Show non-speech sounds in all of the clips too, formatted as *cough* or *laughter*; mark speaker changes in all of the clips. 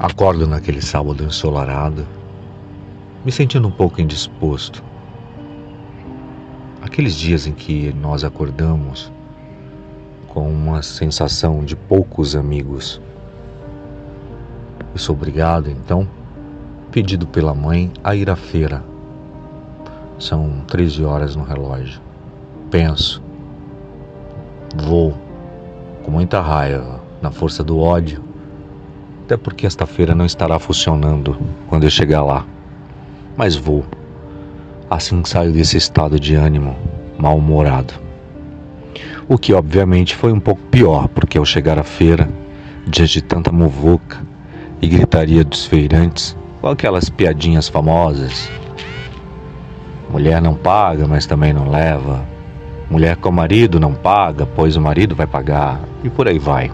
Speaker 1: Acordo naquele sábado ensolarado, me sentindo um pouco indisposto. Aqueles dias em que nós acordamos com uma sensação de poucos amigos. Eu sou obrigado, então, pedido pela mãe, a ir à feira. São 13 horas no relógio. Penso, vou, com muita raiva, na força do ódio, até porque esta feira não estará funcionando quando eu chegar lá. Mas vou. Assim saio desse estado de ânimo mal-humorado. O que obviamente foi um pouco pior, porque ao chegar à feira, diante de tanta muvuca e gritaria dos feirantes, com aquelas piadinhas famosas. Mulher não paga, mas também não leva. Mulher com marido não paga, pois o marido vai pagar. E por aí vai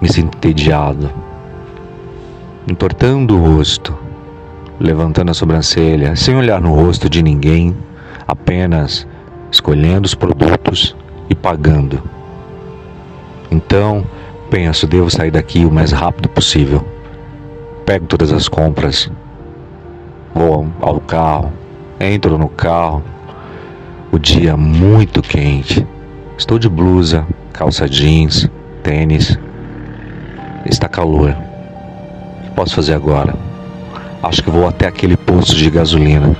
Speaker 1: me sinto entediado, entortando o rosto, levantando a sobrancelha, sem olhar no rosto de ninguém, apenas escolhendo os produtos e pagando. Então, penso, devo sair daqui o mais rápido possível. Pego todas as compras, vou ao carro, entro no carro. O dia muito quente. Estou de blusa, calça jeans, tênis, Está calor. O que posso fazer agora? Acho que vou até aquele posto de gasolina.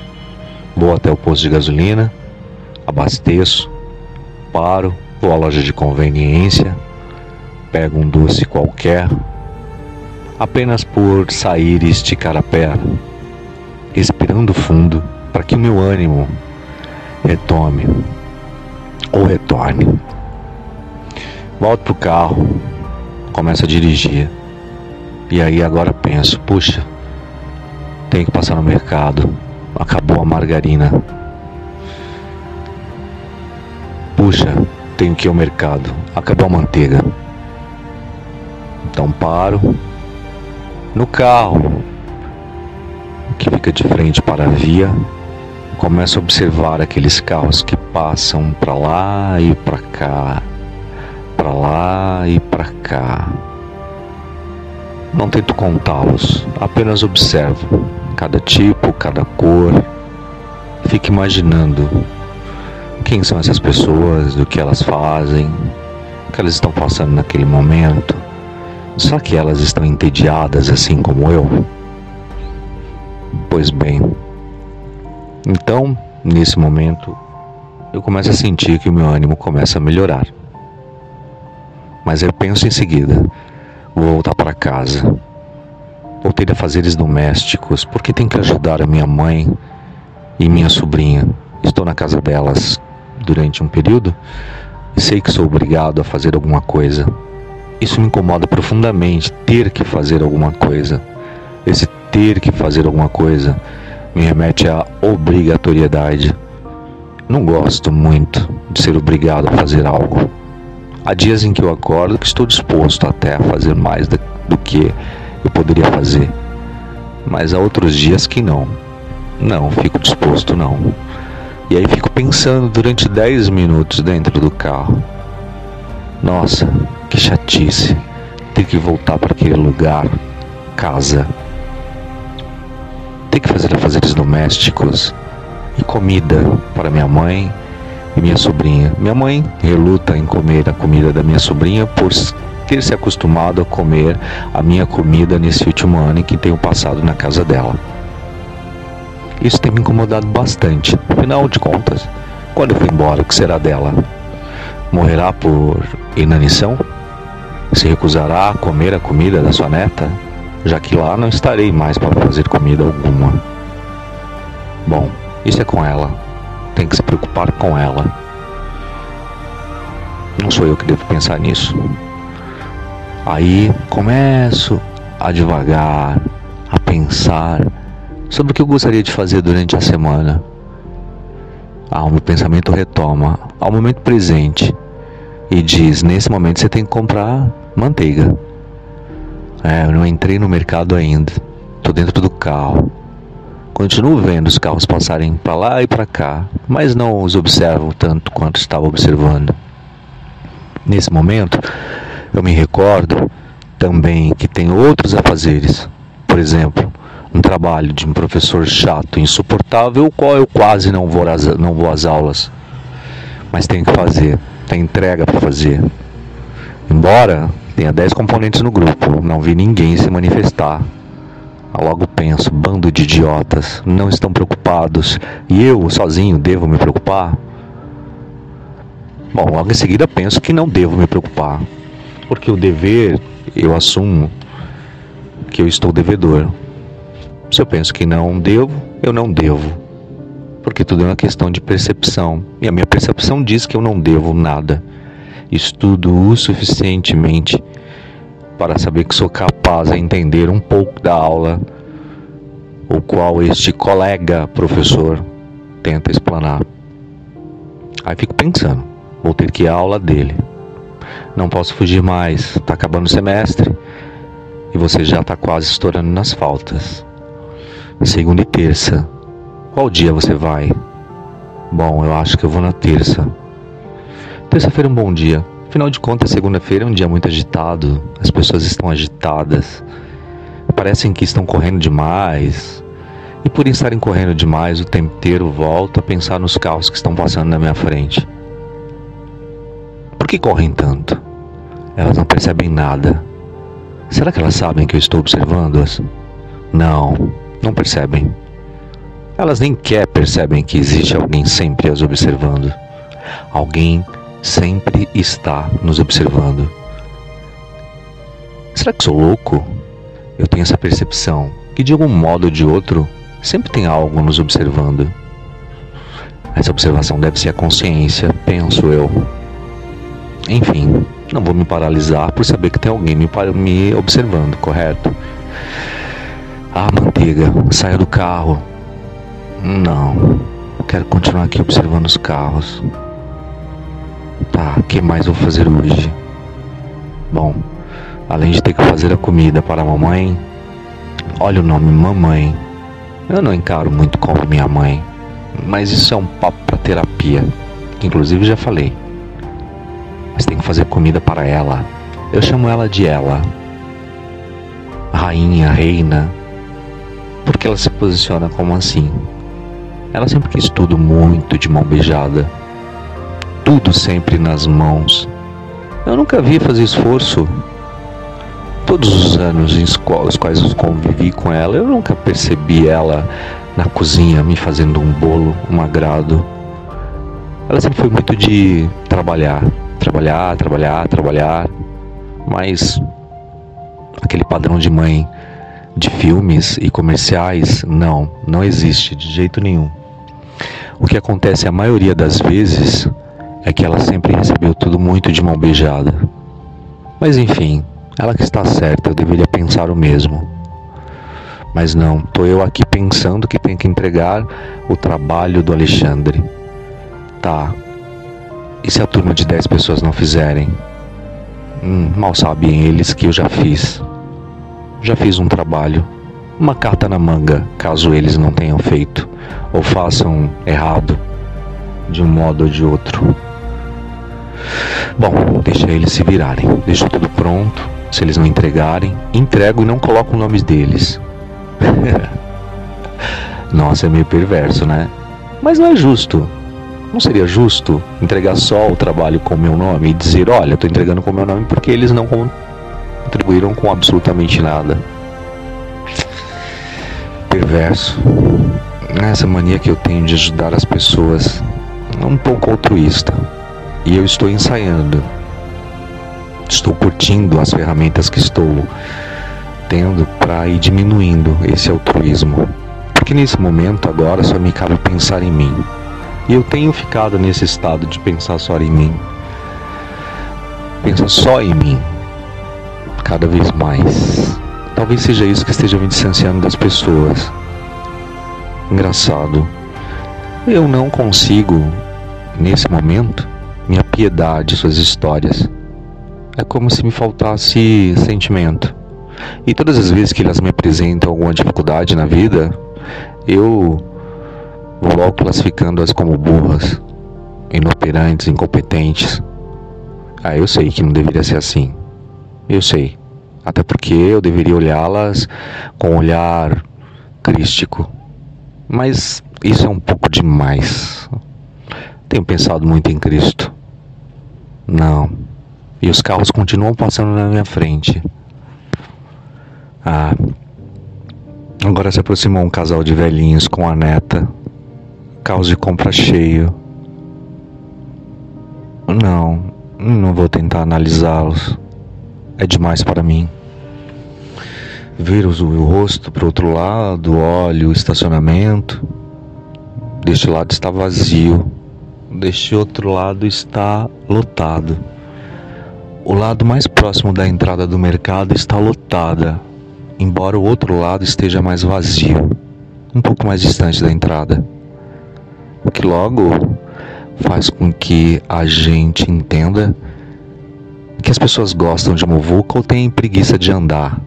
Speaker 1: Vou até o posto de gasolina, abasteço, paro, vou à loja de conveniência, pego um doce qualquer, apenas por sair e esticar a perna, respirando fundo para que o meu ânimo retome ou retorne. Volto pro carro, começo a dirigir. E aí agora penso, puxa, tenho que passar no mercado. Acabou a margarina. Puxa, tenho que ir ao mercado. Acabou a manteiga. Então paro no carro que fica de frente para a via. Começo a observar aqueles carros que passam para lá e para cá lá e para cá. Não tento contá-los, apenas observo cada tipo, cada cor. Fico imaginando quem são essas pessoas, o que elas fazem, o que elas estão passando naquele momento. Será que elas estão entediadas assim como eu? Pois bem, então, nesse momento, eu começo a sentir que o meu ânimo começa a melhorar. Mas eu penso em seguida: vou voltar para casa. Voltei a fazeres domésticos, porque tenho que ajudar a minha mãe e minha sobrinha. Estou na casa delas durante um período e sei que sou obrigado a fazer alguma coisa. Isso me incomoda profundamente, ter que fazer alguma coisa. Esse ter que fazer alguma coisa me remete à obrigatoriedade. Não gosto muito de ser obrigado a fazer algo. Há dias em que eu acordo que estou disposto até a fazer mais do que eu poderia fazer. Mas há outros dias que não. Não, fico disposto não. E aí fico pensando durante 10 minutos dentro do carro. Nossa, que chatice. Ter que voltar para aquele lugar, casa. Ter que fazer afazeres domésticos e comida para minha mãe e minha sobrinha. Minha mãe reluta em comer a comida da minha sobrinha por ter se acostumado a comer a minha comida nesse último ano em que tenho passado na casa dela. Isso tem me incomodado bastante. Afinal de contas, quando eu for embora, o que será dela? Morrerá por inanição? Se recusará a comer a comida da sua neta? Já que lá não estarei mais para fazer comida alguma. Bom, isso é com ela tem que se preocupar com ela. Não sou eu que devo pensar nisso. Aí começo a devagar, a pensar sobre o que eu gostaria de fazer durante a semana. Ah, o meu pensamento retoma ao momento presente e diz: nesse momento você tem que comprar manteiga. É, eu não entrei no mercado ainda, estou dentro do carro. Continuo vendo os carros passarem para lá e para cá, mas não os observo tanto quanto estava observando. Nesse momento, eu me recordo também que tem outros afazeres. Por exemplo, um trabalho de um professor chato, insuportável, o qual eu quase não vou às, não vou às aulas. Mas tenho que fazer, tem entrega para fazer. Embora tenha 10 componentes no grupo, não vi ninguém se manifestar. Logo penso, bando de idiotas, não estão preocupados. E eu, sozinho, devo me preocupar? Bom, logo em seguida penso que não devo me preocupar. Porque o dever, eu assumo que eu estou devedor. Se eu penso que não devo, eu não devo. Porque tudo é uma questão de percepção. E a minha percepção diz que eu não devo nada. Estudo o suficientemente para saber que sou capaz de entender um pouco da aula, o qual este colega professor tenta explanar. Aí fico pensando, vou ter que ir à aula dele. Não posso fugir mais, está acabando o semestre e você já está quase estourando nas faltas. Segunda e terça. Qual dia você vai? Bom, eu acho que eu vou na terça. Terça-feira é um bom dia. Afinal de contas, segunda-feira é um dia muito agitado, as pessoas estão agitadas, parecem que estão correndo demais. E por estarem correndo demais, o tempo inteiro volto a pensar nos carros que estão passando na minha frente. Por que correm tanto? Elas não percebem nada. Será que elas sabem que eu estou observando-as? Não, não percebem. Elas nem quer percebem que existe alguém sempre as observando. Alguém sempre está nos observando. Será que sou louco? Eu tenho essa percepção que de algum modo ou de outro sempre tem algo nos observando. Essa observação deve ser a consciência, penso eu. Enfim, não vou me paralisar por saber que tem alguém me, me observando, correto? Ah, manteiga, saia do carro. Não, quero continuar aqui observando os carros. Tá, o que mais vou fazer hoje? Bom, além de ter que fazer a comida para a mamãe, olha o nome mamãe. Eu não encaro muito como minha mãe, mas isso é um papo para terapia, que inclusive já falei. Mas tem que fazer comida para ela. Eu chamo ela de ela. Rainha, reina. Porque ela se posiciona como assim. Ela sempre quis tudo muito de mão beijada tudo sempre nas mãos. Eu nunca vi fazer esforço. Todos os anos em os quais eu convivi com ela, eu nunca percebi ela na cozinha me fazendo um bolo, um agrado. Ela sempre foi muito de trabalhar, trabalhar, trabalhar, trabalhar, mas aquele padrão de mãe de filmes e comerciais, não, não existe de jeito nenhum. O que acontece a maioria das vezes é que ela sempre recebeu tudo muito de mão beijada. Mas enfim, ela que está certa, eu deveria pensar o mesmo. Mas não, tô eu aqui pensando que tenho que entregar o trabalho do Alexandre. Tá. E se a turma de 10 pessoas não fizerem? Hum, mal sabem eles que eu já fiz. Já fiz um trabalho. Uma carta na manga, caso eles não tenham feito ou façam errado de um modo ou de outro. Bom, deixa eles se virarem. Deixa tudo pronto. Se eles não entregarem, entrego e não coloco o nome deles. *laughs* Nossa, é meio perverso, né? Mas não é justo. Não seria justo entregar só o trabalho com o meu nome e dizer: olha, estou entregando com o meu nome porque eles não contribuíram com absolutamente nada. Perverso. Essa mania que eu tenho de ajudar as pessoas é um pouco altruísta e eu estou ensaiando. Estou curtindo as ferramentas que estou tendo para ir diminuindo esse altruísmo. Porque nesse momento agora só me cabe pensar em mim. E eu tenho ficado nesse estado de pensar só em mim. Pensar só em mim. Cada vez mais. Talvez seja isso que esteja me distanciando das pessoas. Engraçado. Eu não consigo, nesse momento, minha piedade, suas histórias. É como se me faltasse sentimento. E todas as vezes que elas me apresentam alguma dificuldade na vida, eu vou logo classificando-as como burras, inoperantes, incompetentes. Ah, eu sei que não deveria ser assim. Eu sei. Até porque eu deveria olhá-las com um olhar crístico. Mas isso é um pouco demais. Tenho pensado muito em Cristo. Não. E os carros continuam passando na minha frente. Ah. Agora se aproximou um casal de velhinhos com a neta. Carros de compra cheio. Não, não vou tentar analisá-los. É demais para mim. Ver o rosto para o outro lado, olho o estacionamento. Deste lado está vazio. Deste outro lado está lotado. O lado mais próximo da entrada do mercado está lotada, embora o outro lado esteja mais vazio, um pouco mais distante da entrada. O que logo faz com que a gente entenda que as pessoas gostam de muvuca ou têm preguiça de andar.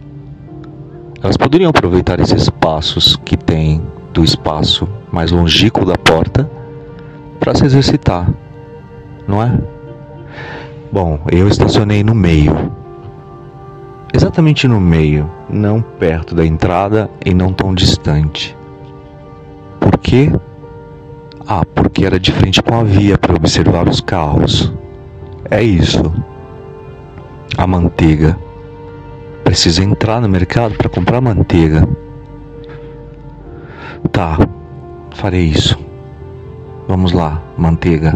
Speaker 1: Elas poderiam aproveitar esses espaços que tem do espaço mais longínquo da porta para se exercitar, não é? Bom, eu estacionei no meio. Exatamente no meio, não perto da entrada e não tão distante. Por quê? Ah, porque era de frente com a via para observar os carros. É isso. A manteiga. Precisa entrar no mercado para comprar manteiga. Tá, farei isso. Vamos lá, manteiga.